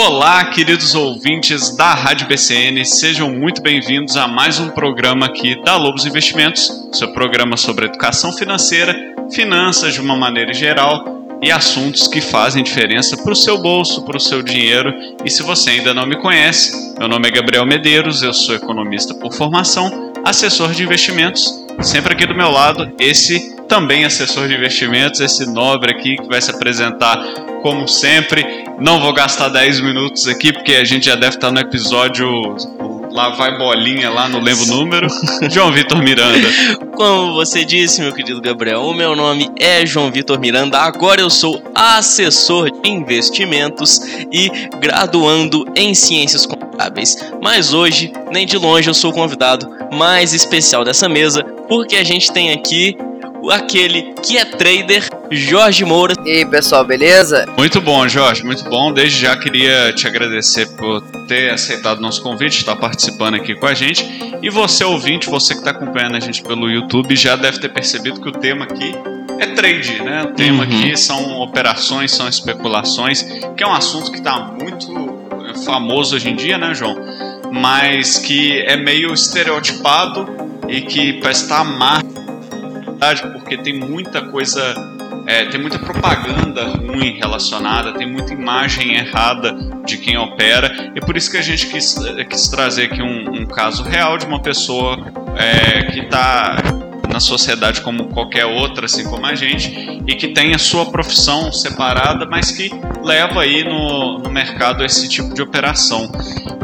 Olá, queridos ouvintes da Rádio BCN, sejam muito bem-vindos a mais um programa aqui da Lobos Investimentos, seu programa sobre educação financeira, finanças de uma maneira geral e assuntos que fazem diferença para o seu bolso, para o seu dinheiro. E se você ainda não me conhece, meu nome é Gabriel Medeiros, eu sou economista por formação, assessor de investimentos, sempre aqui do meu lado, esse também assessor de investimentos, esse nobre aqui que vai se apresentar como sempre. Não vou gastar 10 minutos aqui, porque a gente já deve estar no episódio Lá vai bolinha, lá não lembro o número. João Vitor Miranda. Como você disse, meu querido Gabriel, o meu nome é João Vitor Miranda. Agora eu sou assessor de investimentos e graduando em ciências contábeis. Mas hoje, nem de longe, eu sou o convidado mais especial dessa mesa, porque a gente tem aqui aquele que é trader, Jorge Moura. E aí, pessoal, beleza? Muito bom, Jorge, muito bom. Desde já queria te agradecer por ter aceitado nosso convite, estar participando aqui com a gente. E você, ouvinte, você que está acompanhando a gente pelo YouTube, já deve ter percebido que o tema aqui é trade, né? O tema uhum. aqui são operações, são especulações, que é um assunto que está muito famoso hoje em dia, né, João? Mas que é meio estereotipado e que parece estar porque tem muita coisa, é, tem muita propaganda ruim relacionada, tem muita imagem errada de quem opera, e por isso que a gente quis, é, quis trazer aqui um, um caso real de uma pessoa é, que está na sociedade como qualquer outra, assim como a gente, e que tem a sua profissão separada, mas que leva aí no, no mercado esse tipo de operação.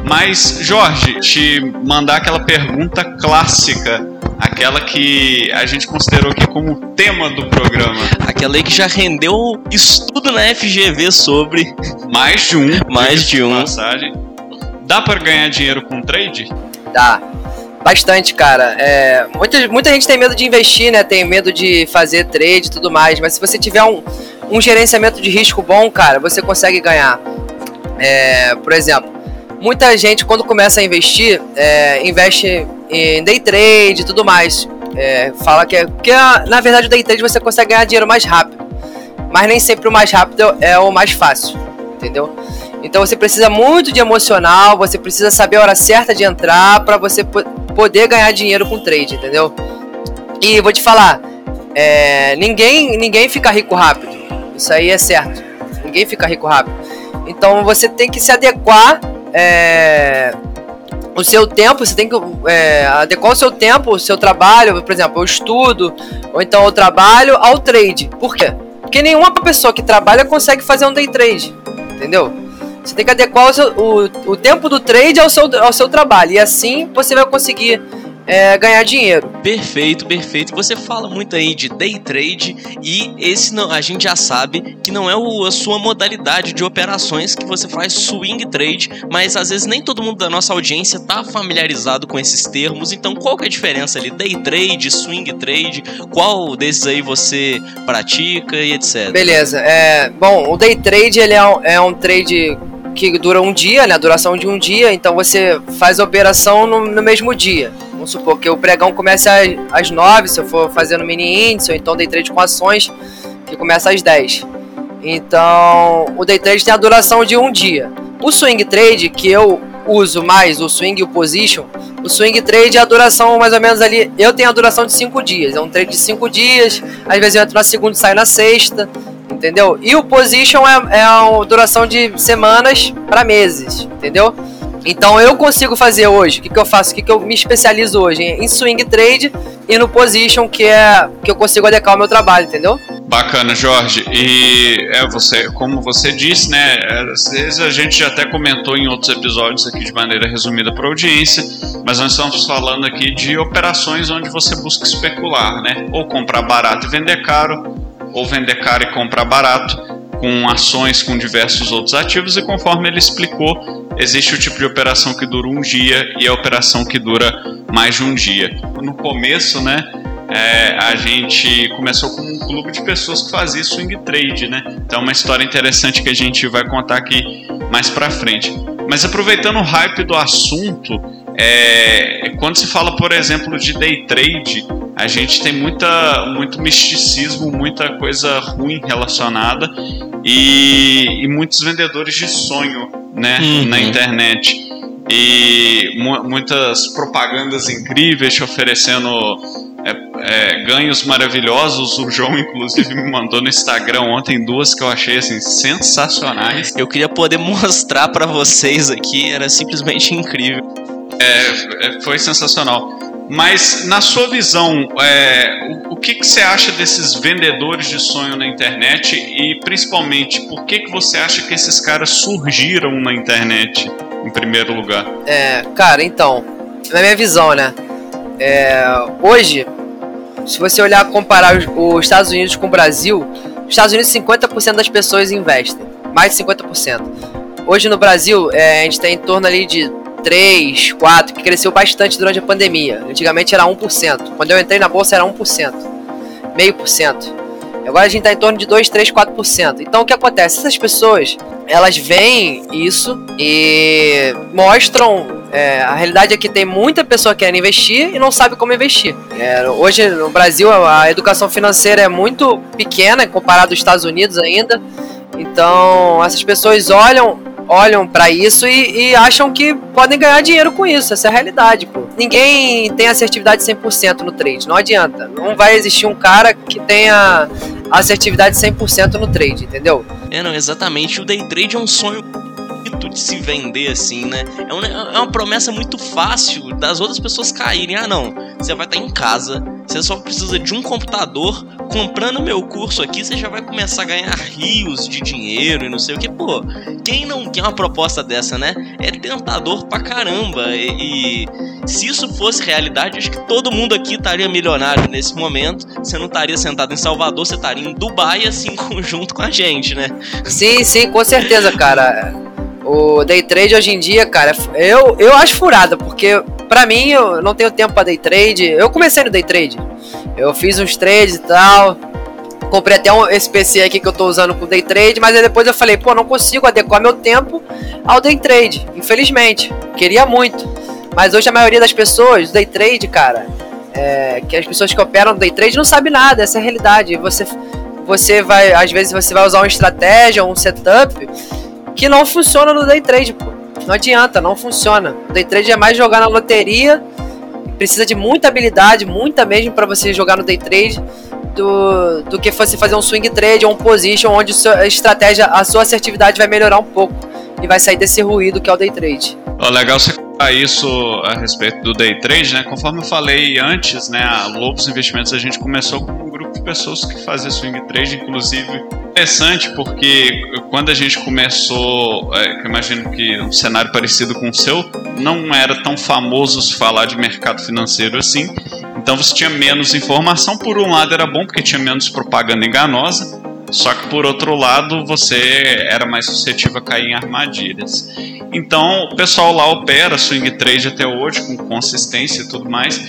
Mas, Jorge, te mandar aquela pergunta clássica aquela que a gente considerou aqui como tema do programa. Aquela aí que já rendeu estudo na FGV sobre. Mais de um. Mais de um. Passagem. Dá para ganhar dinheiro com trade? Dá. Bastante, cara. É, muita, muita gente tem medo de investir, né? Tem medo de fazer trade e tudo mais. Mas se você tiver um, um gerenciamento de risco bom, cara, você consegue ganhar. É, por exemplo, muita gente, quando começa a investir, é, investe em day trade e tudo mais. É, fala que é. Porque na verdade o day trade você consegue ganhar dinheiro mais rápido. Mas nem sempre o mais rápido é o mais fácil. Entendeu? Então você precisa muito de emocional, você precisa saber a hora certa de entrar para você poder ganhar dinheiro com trade, entendeu? E vou te falar, é, ninguém, ninguém fica rico rápido. Isso aí é certo. Ninguém fica rico rápido. Então você tem que se adequar é, o seu tempo, você tem que é, adequar o seu tempo, o seu trabalho, por exemplo, o estudo, ou então o trabalho ao trade. Por quê? Porque nenhuma pessoa que trabalha consegue fazer um day trade, entendeu? Você tem que adequar o, seu, o, o tempo do trade ao seu, ao seu trabalho, e assim você vai conseguir é, ganhar dinheiro. Perfeito, perfeito. Você fala muito aí de day trade e esse não, a gente já sabe que não é o, a sua modalidade de operações que você faz swing trade, mas às vezes nem todo mundo da nossa audiência tá familiarizado com esses termos. Então, qual que é a diferença ali? Day trade, swing trade, qual desses aí você pratica e etc. Beleza. É, bom, o day trade ele é um, é um trade que dura um dia, né? A duração de um dia, então você faz a operação no, no mesmo dia. Vamos supor que o pregão começa às, 9, se eu for fazendo mini índice, ou então day trade com ações, que começa às 10. Então, o day trade tem a duração de um dia. O swing trade, que eu uso mais, o swing e o position, o swing trade é a duração mais ou menos ali. Eu tenho a duração de 5 dias. É um trade de 5 dias, às vezes eu entro na segunda e saio na sexta entendeu? E o position é, é a duração de semanas para meses, entendeu? Então eu consigo fazer hoje, o que, que eu faço? O que, que eu me especializo hoje? Em swing trade e no position, que é que eu consigo adequar o meu trabalho, entendeu? Bacana, Jorge. E é você, como você disse, né? Às vezes a gente já até comentou em outros episódios aqui de maneira resumida para a audiência, mas nós estamos falando aqui de operações onde você busca especular, né? Ou comprar barato e vender caro, ou vender caro e comprar barato, com ações com diversos outros ativos, e conforme ele explicou, existe o tipo de operação que dura um dia e a operação que dura mais de um dia. No começo, né, é, a gente começou com um clube de pessoas que fazia swing trade, né? Então, é uma história interessante que a gente vai contar aqui mais para frente. Mas aproveitando o hype do assunto, é, quando se fala, por exemplo, de day trade, a gente tem muita, muito misticismo, muita coisa ruim relacionada e, e muitos vendedores de sonho né, uhum. na internet e mu muitas propagandas incríveis te oferecendo é, é, ganhos maravilhosos. O João, inclusive, me mandou no Instagram ontem duas que eu achei assim sensacionais. Eu queria poder mostrar para vocês aqui, era simplesmente incrível. É, é, foi sensacional. Mas na sua visão, é, o, o, que, que você acha desses vendedores de sonho na internet e principalmente por que, que você acha que esses caras surgiram na internet em primeiro lugar? É, cara, então, na minha visão, né? É, hoje, se você olhar comparar os, os Estados Unidos com o Brasil, os Estados Unidos 50% das pessoas investem, mais de 50%. Hoje no Brasil, é, a gente tem em torno ali de 3, 4, que cresceu bastante durante a pandemia. Antigamente era 1%. Quando eu entrei na bolsa era 1%, meio por cento. Agora a gente está em torno de 2, 3, 4%. Então o que acontece? Essas pessoas, elas veem isso e mostram. É, a realidade é que tem muita pessoa querendo investir e não sabe como investir. É, hoje no Brasil a educação financeira é muito pequena comparado aos Estados Unidos ainda. Então essas pessoas olham olham para isso e, e, acham que podem ganhar dinheiro com isso. Essa é a realidade, pô. Ninguém tem assertividade 100% no trade, não adianta. Não vai existir um cara que tenha assertividade 100% no trade, entendeu? É, não, exatamente. O day trade é um sonho de se vender assim, né? É uma, é uma promessa muito fácil das outras pessoas caírem. Ah, não, você vai estar em casa, você só precisa de um computador. Comprando meu curso aqui, você já vai começar a ganhar rios de dinheiro e não sei o que. Pô, quem não quer uma proposta dessa, né? É tentador pra caramba. E, e se isso fosse realidade, acho que todo mundo aqui estaria milionário nesse momento. Você não estaria sentado em Salvador, você estaria em Dubai, assim, junto com a gente, né? Sim, sim, com certeza, cara. O day trade hoje em dia, cara, eu, eu acho furada, porque pra mim eu não tenho tempo pra day trade. Eu comecei no day trade. Eu fiz uns trades e tal. Comprei até um, esse PC aqui que eu tô usando com day trade, mas aí depois eu falei, pô, não consigo adequar meu tempo ao day trade. Infelizmente. Queria muito. Mas hoje a maioria das pessoas, day trade, cara, é, que as pessoas que operam day trade não sabem nada, essa é a realidade. Você, você vai, às vezes você vai usar uma estratégia, um setup que não funciona no day trade, pô. Não adianta, não funciona. O day trade é mais jogar na loteria, precisa de muita habilidade, muita mesmo para você jogar no day trade. Do, do que você fazer um swing trade ou um position onde a estratégia, a sua assertividade vai melhorar um pouco e vai sair desse ruído que é o day trade. Oh, legal você a isso a respeito do day trade, né? Conforme eu falei antes, né, a Lobos Investimentos a gente começou com um grupo de pessoas que fazia swing trade, inclusive interessante porque quando a gente começou, é, eu imagino que um cenário parecido com o seu, não era tão famoso se falar de mercado financeiro assim. Então você tinha menos informação. Por um lado era bom porque tinha menos propaganda enganosa, só que por outro lado você era mais suscetível a cair em armadilhas. Então o pessoal lá opera swing trade até hoje com consistência e tudo mais.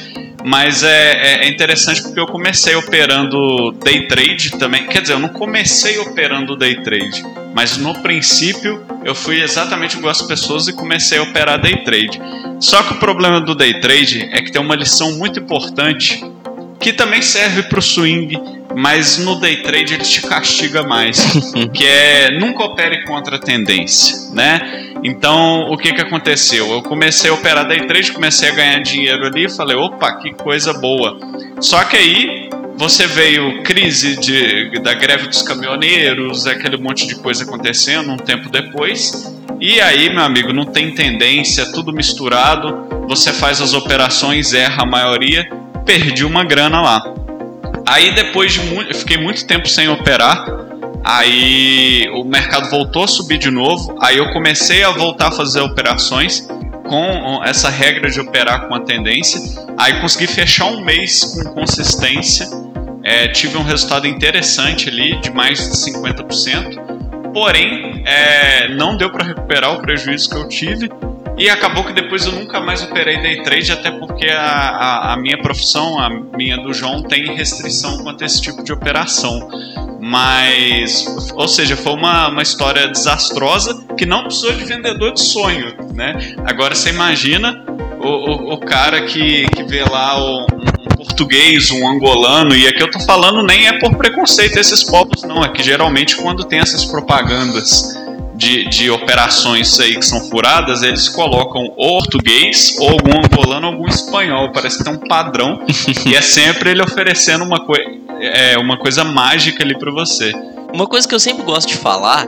Mas é, é, é, interessante porque eu comecei operando day trade também. Quer dizer, eu não comecei operando day trade, mas no princípio eu fui exatamente igual as pessoas e comecei a operar day trade. Só que o problema do day trade é que tem uma lição muito importante que também serve para o swing mas no day trade ele te castiga mais, que é nunca opere contra a tendência, né? Então, o que que aconteceu? Eu comecei a operar day trade, comecei a ganhar dinheiro ali, falei, opa, que coisa boa. Só que aí você veio crise de, da greve dos caminhoneiros, aquele monte de coisa acontecendo um tempo depois. E aí, meu amigo, não tem tendência, tudo misturado. Você faz as operações, erra a maioria, perdi uma grana lá. Aí depois de fiquei muito tempo sem operar. Aí o mercado voltou a subir de novo. Aí eu comecei a voltar a fazer operações com essa regra de operar com a tendência. Aí consegui fechar um mês com consistência. É, tive um resultado interessante ali de mais de 50%. Porém, é, não deu para recuperar o prejuízo que eu tive. E acabou que depois eu nunca mais operei day trade, até porque a, a, a, minha profissão, a minha do João, tem restrição quanto a esse tipo de operação. Mas, ou seja, foi uma, uma história desastrosa que não precisou de vendedor de sonho, né? Agora você imagina o, o, o cara que, que vê lá o, um português, um angolano, e aqui eu tô falando nem é por preconceito esses povos, não, é que geralmente quando tem essas propagandas de, de operações aí que são furadas, eles colocam ou português, ou algum angolano, ou algum espanhol. Parece que tem um padrão. e é sempre ele oferecendo uma, coi é, uma coisa mágica ali para você. Uma coisa que eu sempre gosto de falar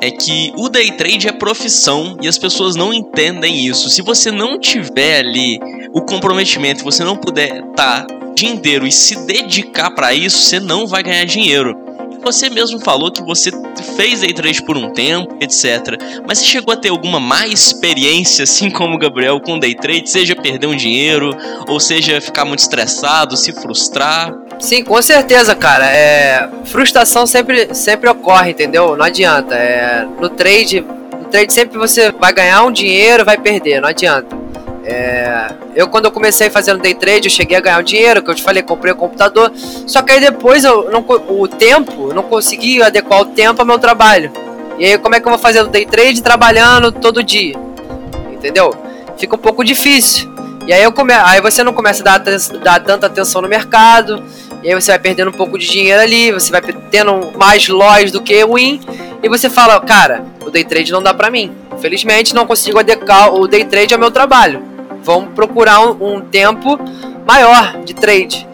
é que o day trade é profissão e as pessoas não entendem isso. Se você não tiver ali o comprometimento, você não puder estar tá o dia inteiro e se dedicar para isso, você não vai ganhar dinheiro. Você mesmo falou que você fez day trade por um tempo, etc. Mas você chegou a ter alguma má experiência, assim como o Gabriel, com day trade? Seja perder um dinheiro, ou seja ficar muito estressado, se frustrar? Sim, com certeza, cara. É, frustração sempre, sempre ocorre, entendeu? Não adianta. É, no trade, no trade sempre você vai ganhar um dinheiro, vai perder, não adianta. É, eu quando eu comecei fazendo day trade, eu cheguei a ganhar um dinheiro, que eu te falei, comprei o um computador. Só que aí depois eu não, o tempo, eu não consegui adequar o tempo ao meu trabalho. E aí como é que eu vou fazer o day trade trabalhando todo dia? Entendeu? Fica um pouco difícil. E aí, eu come... aí você não começa a dar, dar tanta atenção no mercado. E aí você vai perdendo um pouco de dinheiro ali, você vai tendo mais loss do que win. E você fala, cara, o day trade não dá pra mim. Infelizmente não consigo adequar o day trade ao meu trabalho. Vamos procurar um, um tempo maior de trade.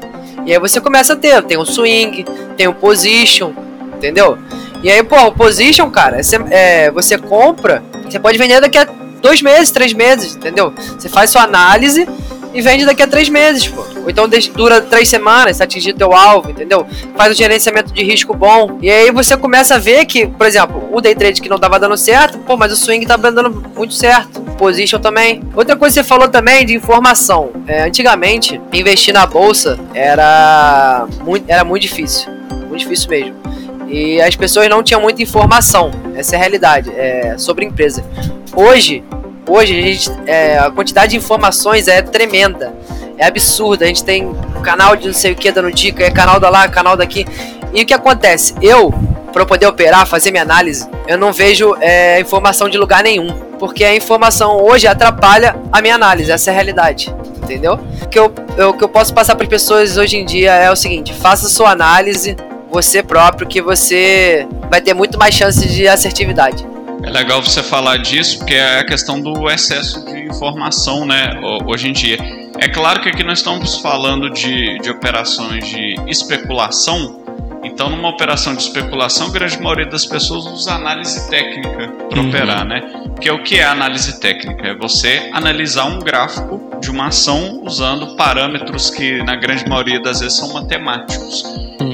E aí você começa a ter, tem um swing, tem um position, entendeu? E aí, pô, o position, cara, você, é, você compra, você pode vender daqui a dois meses, três meses, entendeu? Você faz sua análise e vende daqui a três meses, pô. Ou então dura três semanas, se atingir teu alvo, entendeu? Faz o gerenciamento de risco bom. E aí você começa a ver que, por exemplo, o day trade que não tava dando certo, pô, mas o swing tá dando muito certo. Position também. Outra coisa que você falou também de informação. É, antigamente, investir na bolsa era muito, era muito difícil. Muito difícil mesmo. E as pessoas não tinham muita informação. Essa é a realidade. É, sobre empresa. Hoje, Hoje a, gente, é, a quantidade de informações é tremenda. É absurda. A gente tem canal de não sei o que dando dica, é canal da lá, canal daqui. E o que acontece? Eu, para eu poder operar, fazer minha análise, eu não vejo é, informação de lugar nenhum. Porque a informação hoje atrapalha a minha análise, essa é a realidade. Entendeu? O que eu, eu, que eu posso passar para as pessoas hoje em dia é o seguinte: faça sua análise, você próprio, que você vai ter muito mais chance de assertividade. É legal você falar disso, porque é a questão do excesso de informação, né, hoje em dia. É claro que aqui nós estamos falando de, de operações de especulação, então numa operação de especulação, a grande maioria das pessoas usa análise técnica para uhum. operar, né? Porque o que é análise técnica? É você analisar um gráfico de uma ação usando parâmetros que na grande maioria das vezes são matemáticos.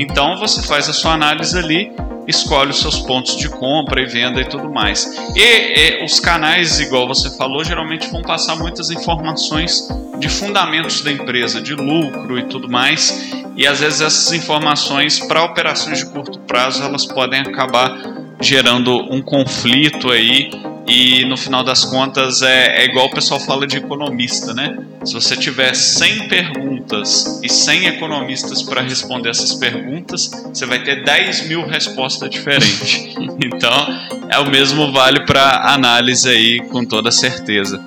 Então você faz a sua análise ali escolhe os seus pontos de compra e venda e tudo mais. E, e, os canais, igual você falou, geralmente vão passar muitas informações de fundamentos da empresa, de lucro e tudo mais. E às vezes essas informações para operações de curto prazo elas podem acabar gerando um conflito aí e no final das contas é, é, igual o pessoal fala de economista, né? Se você tiver 100 perguntas e 100 economistas para responder essas perguntas, você vai ter 10 mil respostas diferentes. então, é o mesmo vale para análise aí, com toda certeza.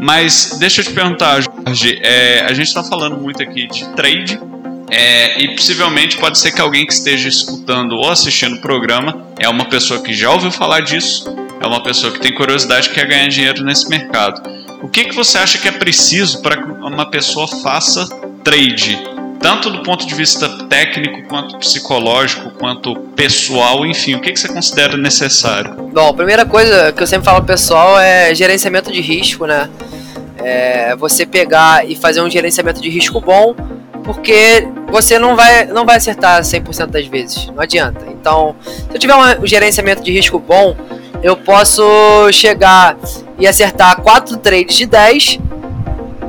Mas deixa eu te perguntar, Jorge, é, a gente está falando muito aqui de trade, é, e possivelmente pode ser que alguém que esteja escutando ou assistindo o programa é uma pessoa que já ouviu falar disso é uma pessoa que tem curiosidade e quer ganhar dinheiro nesse mercado. O que, que você acha que é preciso para que uma pessoa faça trade? Tanto do ponto de vista técnico, quanto psicológico, quanto pessoal, enfim, o que, que você considera necessário? Bom, a primeira coisa que eu sempre falo pessoal é gerenciamento de risco, né? É você pegar e fazer um gerenciamento de risco bom, porque você não vai, não vai acertar 100% das vezes, não adianta. Então, se eu tiver um gerenciamento de risco bom, eu posso chegar e acertar 4 trades de 10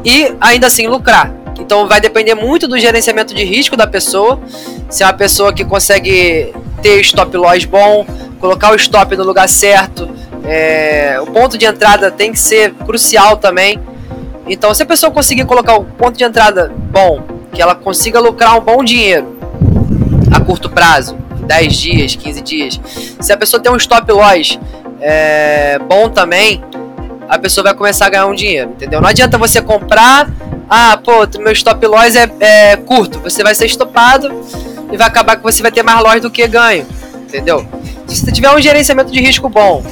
e ainda assim lucrar. Então vai depender muito do gerenciamento de risco da pessoa. Se é uma pessoa que consegue ter stop loss bom, colocar o stop no lugar certo, é, o ponto de entrada tem que ser crucial também. Então, se a pessoa conseguir colocar o ponto de entrada bom, que ela consiga lucrar um bom dinheiro a curto prazo, 10 dias, 15 dias. Se a pessoa tem um stop loss é, bom também, a pessoa vai começar a ganhar um dinheiro, entendeu? Não adianta você comprar, ah, pô, meu stop loss é, é curto, você vai ser estopado e vai acabar que você vai ter mais loss do que ganho, entendeu? Se você tiver um gerenciamento de risco bom,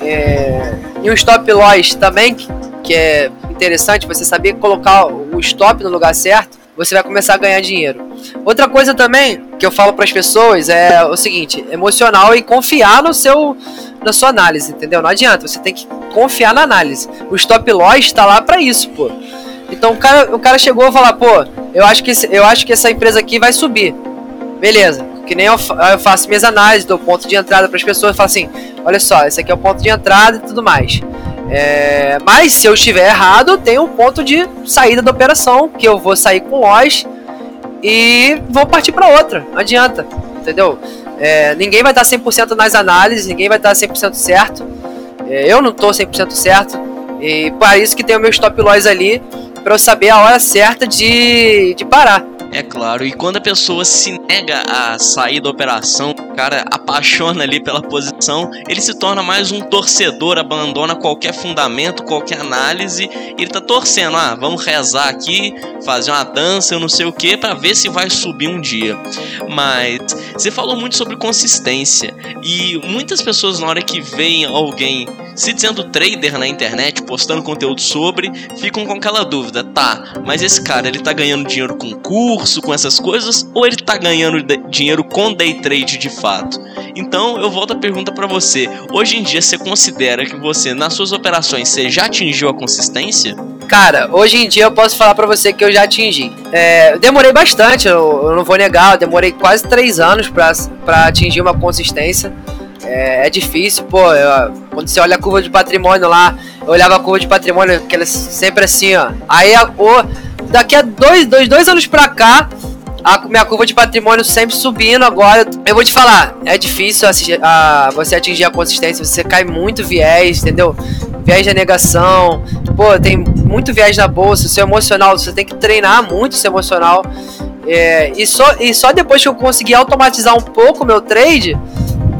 é, e um stop loss também, que, que é interessante, você saber colocar o stop no lugar certo, você vai começar a ganhar dinheiro. Outra coisa também que eu falo para as pessoas é o seguinte: emocional e confiar no seu na sua análise, entendeu? Não adianta, você tem que confiar na análise. O stop loss está lá para isso, pô. Então o cara, o cara chegou a falar, pô, eu acho que eu acho que essa empresa aqui vai subir. Beleza. Que nem eu, eu faço minhas análises, dou ponto de entrada para as pessoas, falo assim, olha só, esse aqui é o ponto de entrada e tudo mais. É, mas se eu estiver errado, tem um ponto de saída da operação, que eu vou sair com loss e vou partir para outra. Não adianta, entendeu? É, ninguém vai estar 100% nas análises, ninguém vai estar 100% certo. É, eu não estou 100% certo. E para isso que tem o meu stop loss ali, para eu saber a hora certa de, de parar. É claro, e quando a pessoa se nega a sair da operação, cara apaixona ali pela posição, ele se torna mais um torcedor, abandona qualquer fundamento, qualquer análise, ele tá torcendo, ah, vamos rezar aqui, fazer uma dança, eu não sei o que, para ver se vai subir um dia. Mas você falou muito sobre consistência, e muitas pessoas na hora que veem alguém se dizendo trader na internet, postando conteúdo sobre, ficam com aquela dúvida, tá, mas esse cara ele tá ganhando dinheiro com curso, com essas coisas, ou ele tá ganhando dinheiro com day trade de fato? Então eu volto a pergunta para você: hoje em dia você considera que você nas suas operações você já atingiu a consistência? Cara, hoje em dia eu posso falar para você que eu já atingi. É, eu demorei bastante, eu, eu, não vou negar, eu demorei quase três anos para atingir uma consistência. É, é difícil, pô. Eu, quando você olha a curva de patrimônio lá, eu olhava a curva de patrimônio, aquela sempre assim, ó. Aí, o, daqui a dois, dois, dois anos pra cá, a minha curva de patrimônio sempre subindo agora. Eu vou te falar, é difícil assistir, a, você atingir a consistência, você cai muito viés, entendeu? Viés de negação, pô, tem muito viés na bolsa, seu emocional, você tem que treinar muito seu emocional. É, e, só, e só depois que eu consegui automatizar um pouco meu trade,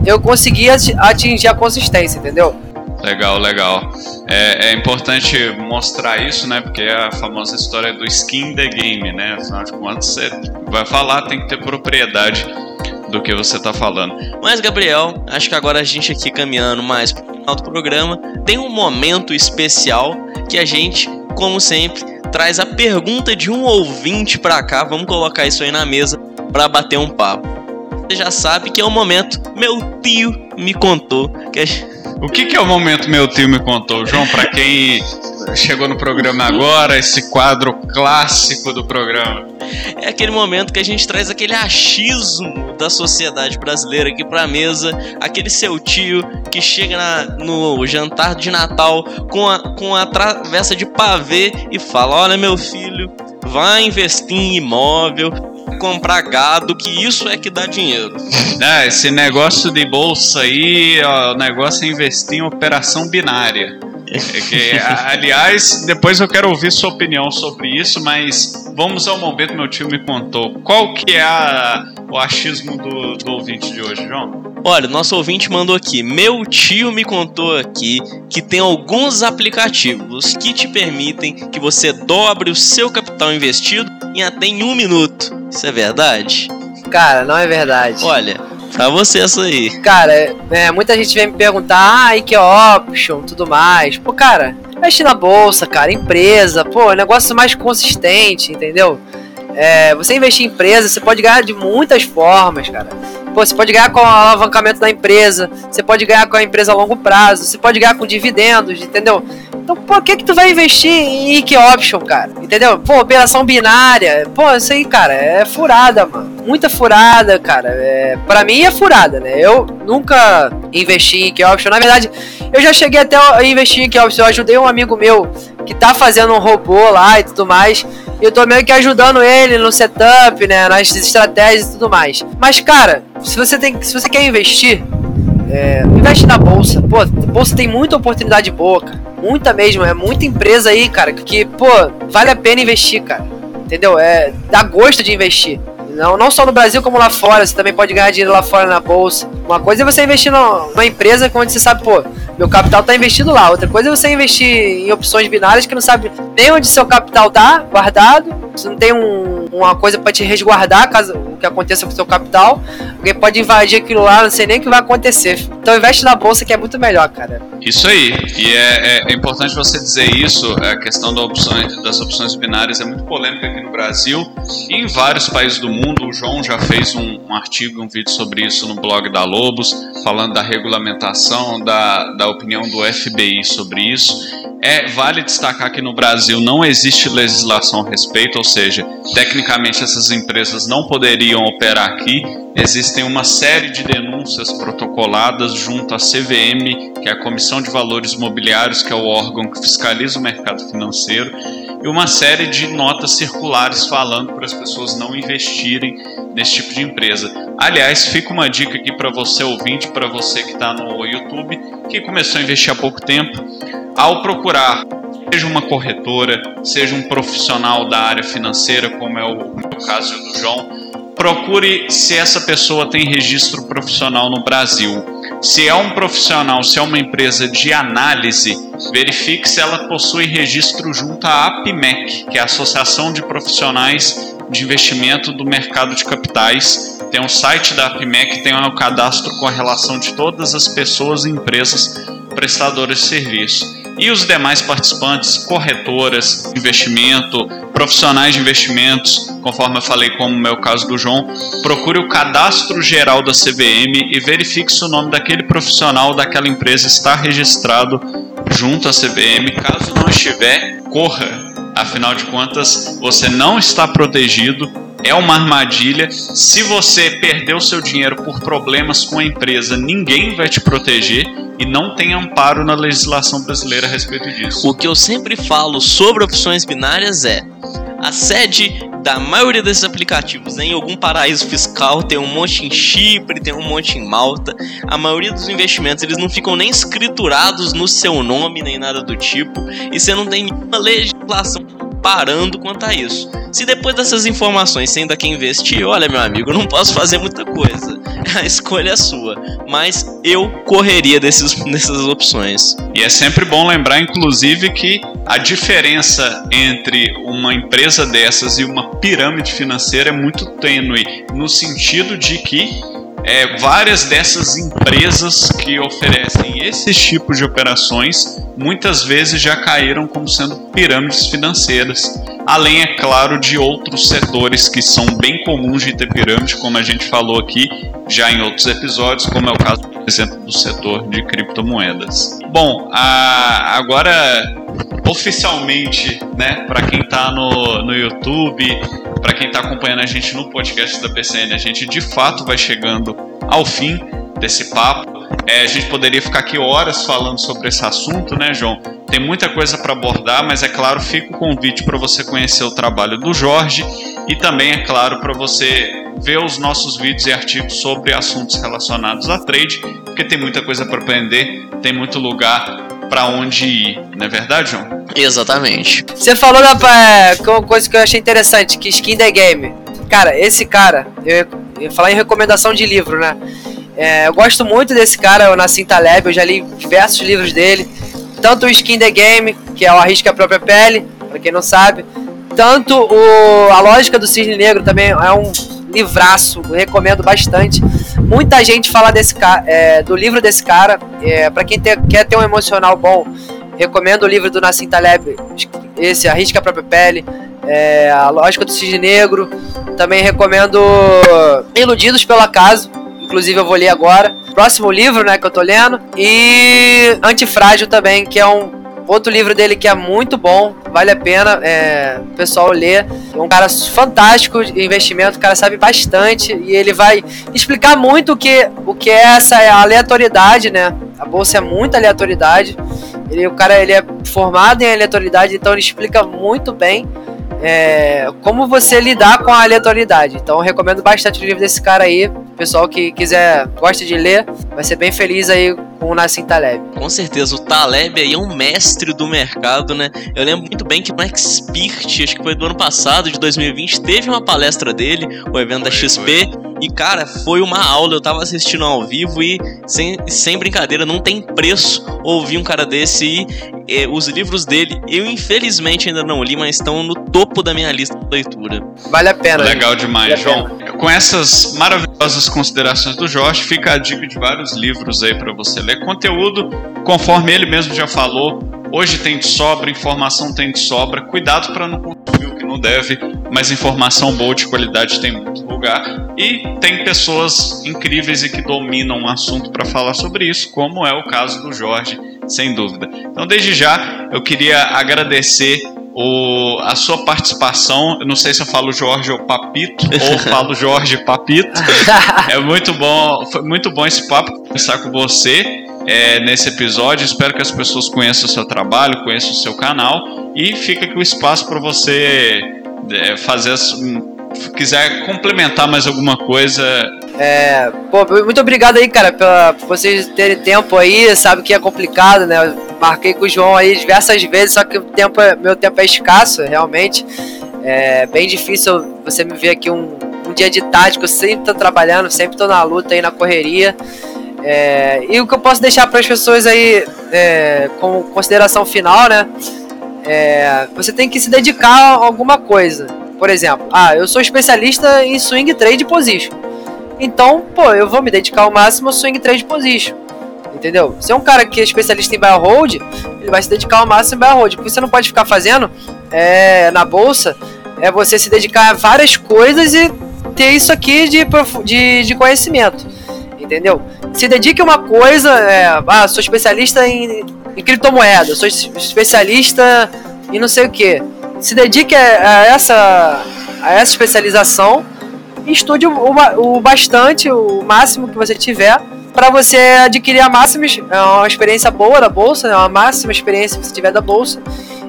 eu consegui atingir a consistência, entendeu? Legal, legal. É, é, importante mostrar isso, né? Porque é a famosa história do skin the game, né? Afinal de contas, você vai falar, tem que ter propriedade do que você está falando. Mas, Gabriel, acho que agora a gente aqui caminhando mais para o final do programa, tem um momento especial que a gente, como sempre, traz a pergunta de um ouvinte para cá. Vamos colocar isso aí na mesa para bater um papo você já sabe que é o momento meu tio me contou. Que é... O que, que é o momento meu tio me contou, João? Para quem chegou no programa agora, esse quadro clássico do programa. É aquele momento que a gente traz aquele achismo da sociedade brasileira aqui pra mesa, aquele seu tio que chega na, no jantar de Natal com a, com a travessa de pavê e fala: Olha, meu filho, vai investir em imóvel, comprar gado, que isso é que dá dinheiro. É, esse negócio de bolsa aí, ó, o negócio é investir em operação binária. É que, aliás, depois eu quero ouvir sua opinião sobre isso, mas vamos ao momento meu tio me contou. Qual que é a, o achismo do, do ouvinte de hoje, João? Olha, nosso ouvinte mandou aqui. Meu tio me contou aqui que tem alguns aplicativos que te permitem que você dobre o seu capital investido em até em um minuto. Isso é verdade? Cara, não é verdade. Olha, pra você essa aí. Cara, é, muita gente vem me perguntar, ah, e que option, tudo mais. Pô, cara, mexe na bolsa, cara, empresa, pô, negócio mais consistente, entendeu? É, você investir em empresa, você pode ganhar de muitas formas, cara. Pô, você pode ganhar com o alavancamento da empresa, você pode ganhar com a empresa a longo prazo, você pode ganhar com dividendos, entendeu? Então, por que que tu vai investir em IK Option, cara? Entendeu? Pô, operação binária. Pô, isso aí, cara, é furada, mano. Muita furada, cara. É, pra mim é furada, né? Eu nunca investi em IK Option. Na verdade, eu já cheguei até a investir em IK Option. Eu ajudei um amigo meu que tá fazendo um robô lá e tudo mais. E eu tô meio que ajudando ele no setup, né? Nas estratégias e tudo mais. Mas, cara, se você, tem, se você quer investir, é, investe na bolsa. Pô, bolsa tem muita oportunidade boa, cara. Muita mesmo, é muita empresa aí, cara, que, pô, vale a pena investir, cara. Entendeu? É, dá gosto de investir. Não, não só no Brasil como lá fora, você também pode ganhar dinheiro lá fora na bolsa. Uma coisa é você investir numa empresa onde você sabe, pô, meu capital tá investido lá. Outra coisa é você investir em opções binárias que não sabe nem onde seu capital tá guardado você não tem um, uma coisa para te resguardar caso o que aconteça com o seu capital. Alguém pode invadir aquilo lá, não sei nem o que vai acontecer. Então investe na bolsa que é muito melhor, cara. Isso aí. E é, é, é importante você dizer isso. A questão da opções, das opções binárias é muito polêmica aqui no Brasil e em vários países do mundo. O João já fez um, um artigo, um vídeo sobre isso no blog da Lobos, falando da regulamentação, da, da opinião do FBI sobre isso. É, vale destacar que no Brasil não existe legislação a respeito, ou seja, tecnicamente essas empresas não poderiam operar aqui. Existem uma série de denúncias protocoladas junto à CVM, que é a Comissão de Valores Mobiliários, que é o órgão que fiscaliza o mercado financeiro, e uma série de notas circulares falando para as pessoas não investirem nesse tipo de empresa. Aliás, fica uma dica aqui para você ouvinte, para você que está no YouTube, que começou a investir há pouco tempo ao procurar, seja uma corretora, seja um profissional da área financeira, como é o, o caso do João, procure se essa pessoa tem registro profissional no Brasil. Se é um profissional, se é uma empresa de análise, verifique se ela possui registro junto à APMEC, que é a Associação de Profissionais de Investimento do Mercado de Capitais. Tem um site da APMEC, tem um cadastro com a relação de todas as pessoas e empresas prestadoras de serviço e os demais participantes, corretoras, investimento, profissionais de investimentos, conforme eu falei, como é o caso do João, procure o cadastro geral da CVM e verifique se o nome daquele profissional daquela empresa está registrado junto à CVM. Caso não estiver, corra. Afinal de contas, você não está protegido é uma armadilha. Se você perder o seu dinheiro por problemas com a empresa, ninguém vai te proteger e não tem amparo na legislação brasileira a respeito disso. O que eu sempre falo sobre opções binárias é a sede da maioria desses aplicativos em algum paraíso fiscal, tem um monte em Chipre, tem um monte em Malta. A maioria dos investimentos eles não ficam nem escriturados no seu nome nem nada do tipo, e você não tem nenhuma legislação parando quanto a isso. Se depois dessas informações você ainda quer investir, olha meu amigo, não posso fazer muita coisa. A escolha é sua. Mas eu correria desses, dessas opções. E é sempre bom lembrar, inclusive, que a diferença entre uma empresa dessas e uma pirâmide financeira é muito tênue, no sentido de que é, várias dessas empresas que oferecem esses tipos de operações muitas vezes já caíram como sendo pirâmides financeiras. Além, é claro, de outros setores que são bem comuns de ter pirâmide, como a gente falou aqui já em outros episódios, como é o caso, por exemplo, do setor de criptomoedas. Bom, a, agora oficialmente, né, para quem está no, no YouTube, para quem está acompanhando a gente no podcast da PCN, a gente de fato vai chegando ao fim desse papo. É, a gente poderia ficar aqui horas falando sobre esse assunto, né, João? Tem muita coisa para abordar, mas é claro, fica o convite para você conhecer o trabalho do Jorge e também, é claro, para você ver os nossos vídeos e artigos sobre assuntos relacionados a trade, porque tem muita coisa para aprender, tem muito lugar para onde ir, não é verdade, João? Exatamente. Você falou da uma coisa que eu achei interessante, que skin the game. Cara, esse cara, eu ia falar em recomendação de livro, né? É, eu gosto muito desse cara, o Nassim Taleb, eu já li diversos livros dele. Tanto o Skin the Game, que é o Arrisca a Própria Pele, para quem não sabe. Tanto o A Lógica do Cisne Negro também é um livraço, recomendo bastante. Muita gente fala desse é, do livro desse cara. É, para quem ter, quer ter um emocional bom, recomendo o livro do Nassim Taleb, esse Arrisca a Própria Pele, é, A Lógica do Cisne Negro. Também recomendo Iludidos pelo Acaso, inclusive eu vou ler agora. Próximo livro, né, que eu tô lendo. E Antifrágil também, que é um Outro livro dele que é muito bom, vale a pena é, o pessoal ler. É um cara fantástico de investimento, o cara sabe bastante e ele vai explicar muito o que, o que é essa aleatoriedade, né? A bolsa é muita aleatoriedade. Ele, o cara ele é formado em aleatoriedade, então ele explica muito bem é, como você lidar com a aleatoriedade. Então eu recomendo bastante o livro desse cara aí. Pessoal que quiser, gosta de ler, vai ser bem feliz aí com o Nassim Taleb. Com certeza, o Taleb aí é um mestre do mercado, né? Eu lembro muito bem que o Expert, acho que foi do ano passado, de 2020, teve uma palestra dele, o evento da XP. E, cara, foi uma aula. Eu tava assistindo ao vivo e, sem, sem brincadeira, não tem preço ouvir um cara desse. E é, os livros dele, eu infelizmente ainda não li, mas estão no topo da minha lista de leitura. Vale a pena. Legal gente. demais, vale João. Com essas maravilhosas considerações do Jorge, fica a dica de vários livros aí para você ler. Conteúdo, conforme ele mesmo já falou, hoje tem de sobra, informação tem de sobra. Cuidado para não consumir o que não deve, mas informação boa de qualidade tem muito lugar. E tem pessoas incríveis e que dominam o assunto para falar sobre isso, como é o caso do Jorge, sem dúvida. Então, desde já, eu queria agradecer o, a sua participação. Eu não sei se eu falo Jorge ou Papito, ou falo Jorge Papito. É muito bom, foi muito bom esse papo conversar com você é, nesse episódio. Espero que as pessoas conheçam o seu trabalho, conheçam o seu canal e fica aqui o espaço para você é, fazer as, se quiser complementar mais alguma coisa. É, pô, muito obrigado aí, cara, pela, por vocês terem tempo aí, sabe que é complicado, né? Marquei com o João aí diversas vezes, só que o tempo é, meu tempo é escasso, realmente. É bem difícil você me ver aqui um, um dia de que eu sempre tô trabalhando, sempre tô na luta aí, na correria. É, e o que eu posso deixar para as pessoas aí, é, como consideração final, né? É, você tem que se dedicar a alguma coisa. Por exemplo, ah, eu sou especialista em swing trade position. Então, pô, eu vou me dedicar ao máximo ao swing trade position. Entendeu? Se é um cara que é especialista em buy hold, ele vai se dedicar ao máximo em buy hold. O que você não pode ficar fazendo é, na bolsa é você se dedicar a várias coisas e ter isso aqui de, de, de conhecimento. Entendeu? Se dedique a uma coisa, é, ah, sou especialista em, em criptomoeda, sou especialista em não sei o que se dedique a, essa, a essa especialização estude o, o, o bastante, o máximo que você tiver, para você adquirir a máxima é uma experiência boa da bolsa, né, uma máxima experiência que você tiver da bolsa,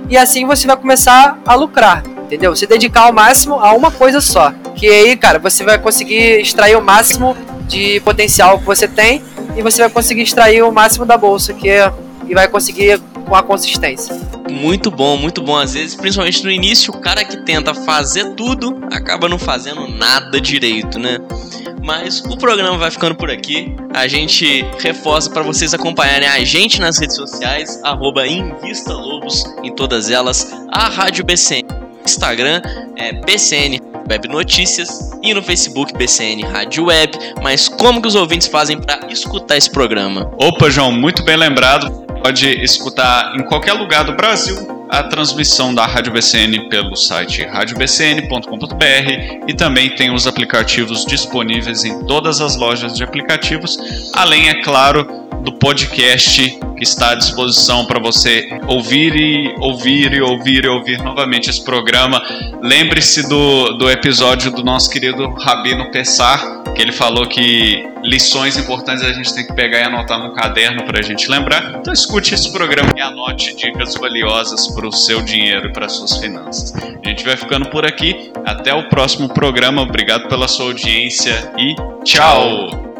e assim você vai começar a lucrar, entendeu? Se dedicar ao máximo a uma coisa só, que aí, cara, você vai conseguir extrair o máximo de potencial que você tem e você vai conseguir extrair o máximo da bolsa, que é, e vai conseguir com a consistência. Muito bom, muito bom. Às vezes, principalmente no início, o cara que tenta fazer tudo acaba não fazendo nada direito, né? Mas o programa vai ficando por aqui. A gente reforça para vocês acompanharem a gente nas redes sociais, arroba InvistaLobos em todas elas, a Rádio BCN, Instagram é BCN Web Notícias e no Facebook BCN Rádio Web. Mas como que os ouvintes fazem para escutar esse programa? Opa, João, muito bem lembrado pode escutar em qualquer lugar do Brasil a transmissão da Rádio BCN pelo site radiobcn.com.br e também tem os aplicativos disponíveis em todas as lojas de aplicativos, além, é claro, do podcast que está à disposição para você ouvir e ouvir e ouvir e ouvir novamente esse programa. Lembre-se do, do episódio do nosso querido Rabino Pessar, que ele falou que lições importantes a gente tem que pegar e anotar no caderno para a gente lembrar. Então escute esse programa e anote dicas valiosas para o seu dinheiro e para suas finanças. A gente vai ficando por aqui. Até o próximo programa. Obrigado pela sua audiência e tchau.